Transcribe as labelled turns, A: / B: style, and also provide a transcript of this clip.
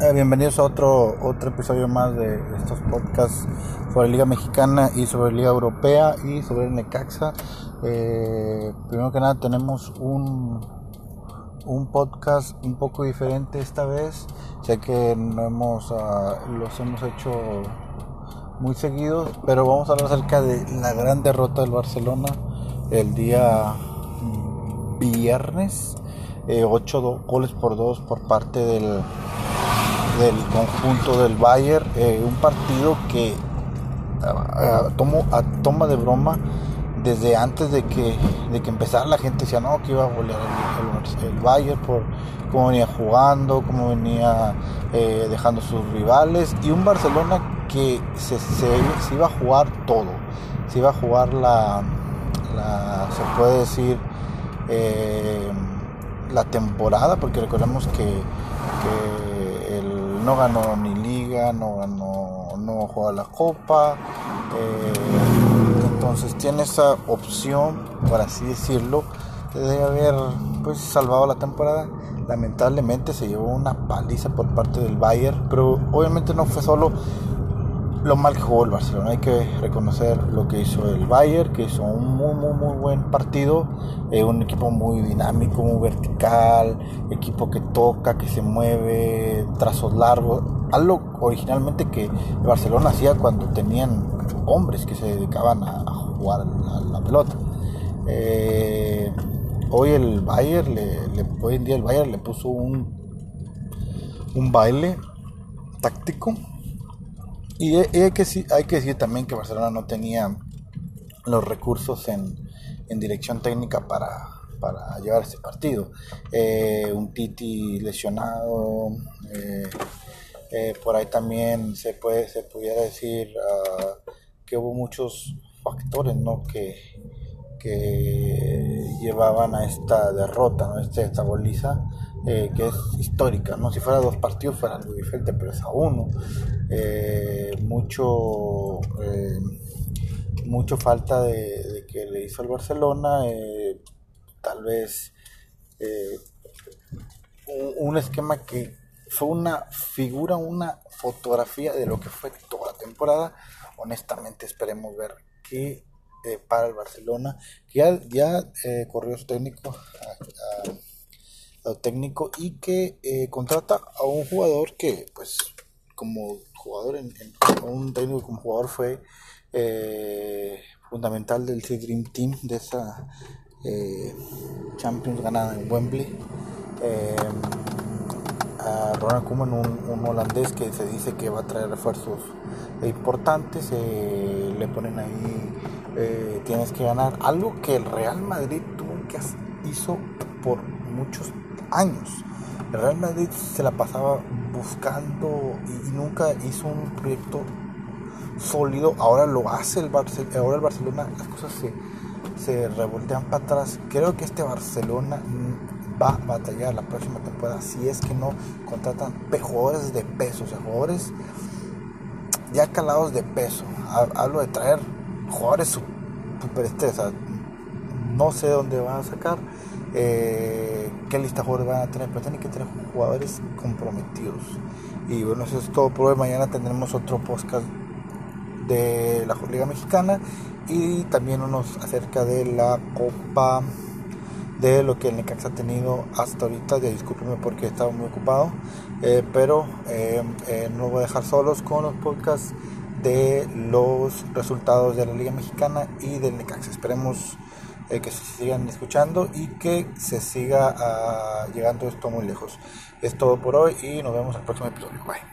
A: Eh, bienvenidos a otro, otro episodio más de estos podcasts sobre Liga Mexicana y sobre Liga Europea y sobre el Necaxa. Eh, primero que nada tenemos un, un podcast un poco diferente esta vez. Sé que no hemos, ah, los hemos hecho muy seguidos, pero vamos a hablar acerca de la gran derrota del Barcelona el día viernes. Eh, 8 goles por 2 por parte del del conjunto del Bayern, eh, un partido que a, tomo, a toma de broma desde antes de que, de que empezara la gente decía no que iba a golear el, Bayern por cómo venía jugando, cómo venía eh, dejando sus rivales y un Barcelona que se, se, iba a jugar todo, se iba a jugar la, se puede decir eh, la temporada porque recordemos que, no ganó ni liga, no ganó, no juega la copa, eh, entonces tiene esa opción, por así decirlo, de haber pues salvado la temporada. Lamentablemente se llevó una paliza por parte del Bayern, pero obviamente no fue solo lo mal que jugó el Barcelona. Hay que reconocer lo que hizo el Bayern, que hizo un muy, muy, muy buen partido. Eh, un equipo muy dinámico, muy vertical, equipo que toca, que se mueve, trazos largos. Algo originalmente que el Barcelona hacía cuando tenían hombres que se dedicaban a, a jugar la, la pelota. Eh, hoy el Bayern, le, hoy en día el Bayern le puso un, un baile táctico y hay que, hay que decir también que Barcelona no tenía los recursos en, dirección técnica para, llevar este partido. Eh, un Titi lesionado, eh, eh, por ahí también se puede se pudiera decir uh, que hubo muchos factores ¿no? que, llevaban a esta derrota, ¿no? esta, esta goliza. Eh, que es histórica, ¿no? Si fuera dos partidos fuera algo diferente, pero es a uno. Eh, mucho, eh, mucho falta de, que le hizo el Barcelona, tal vez un, esquema que fue una figura, una fotografía de lo que fue toda la temporada. Honestamente esperemos ver qué para el Barcelona, que ya, ya corrió su técnico técnico y que eh, contrata a un jugador que pues como jugador en, en un técnico como jugador fue eh, fundamental del Dream Team de esa eh, Champions ganada en Wembley. A Ronald Koeman un, un, holandés que se dice que va a traer refuerzos importantes le ponen ahí tienes que ganar. Algo que el Real Madrid tuvo que hizo por muchos años. El Real Madrid se la pasaba buscando y, nunca hizo un proyecto sólido. Ahora lo hace el Barcelona, ahora el Barcelona, las cosas se, se revoltean para atrás. Creo que este Barcelona va a batallar la próxima temporada si es que no contratan jugadores de peso, o sea, jugadores ya calados de peso. Hablo de traer jugadores super estrés, no sé dónde van a sacar eh, qué lista jugadores van a tener, pero tienen que tener jugadores comprometidos. Y bueno, eso es todo por hoy. Mañana tendremos otro podcast de la Liga Mexicana y también unos acerca de la Copa de lo que el Necaxa ha tenido hasta ahorita. Ya discúlpenme porque estaba muy ocupado, eh, pero eh, no voy a dejar solos con los podcasts de los resultados de la Liga Mexicana y del Necaxa. Esperemos eh, que se sigan escuchando y que se siga uh, llegando esto muy lejos. Es todo por hoy y nos vemos en el próximo episodio. Bye.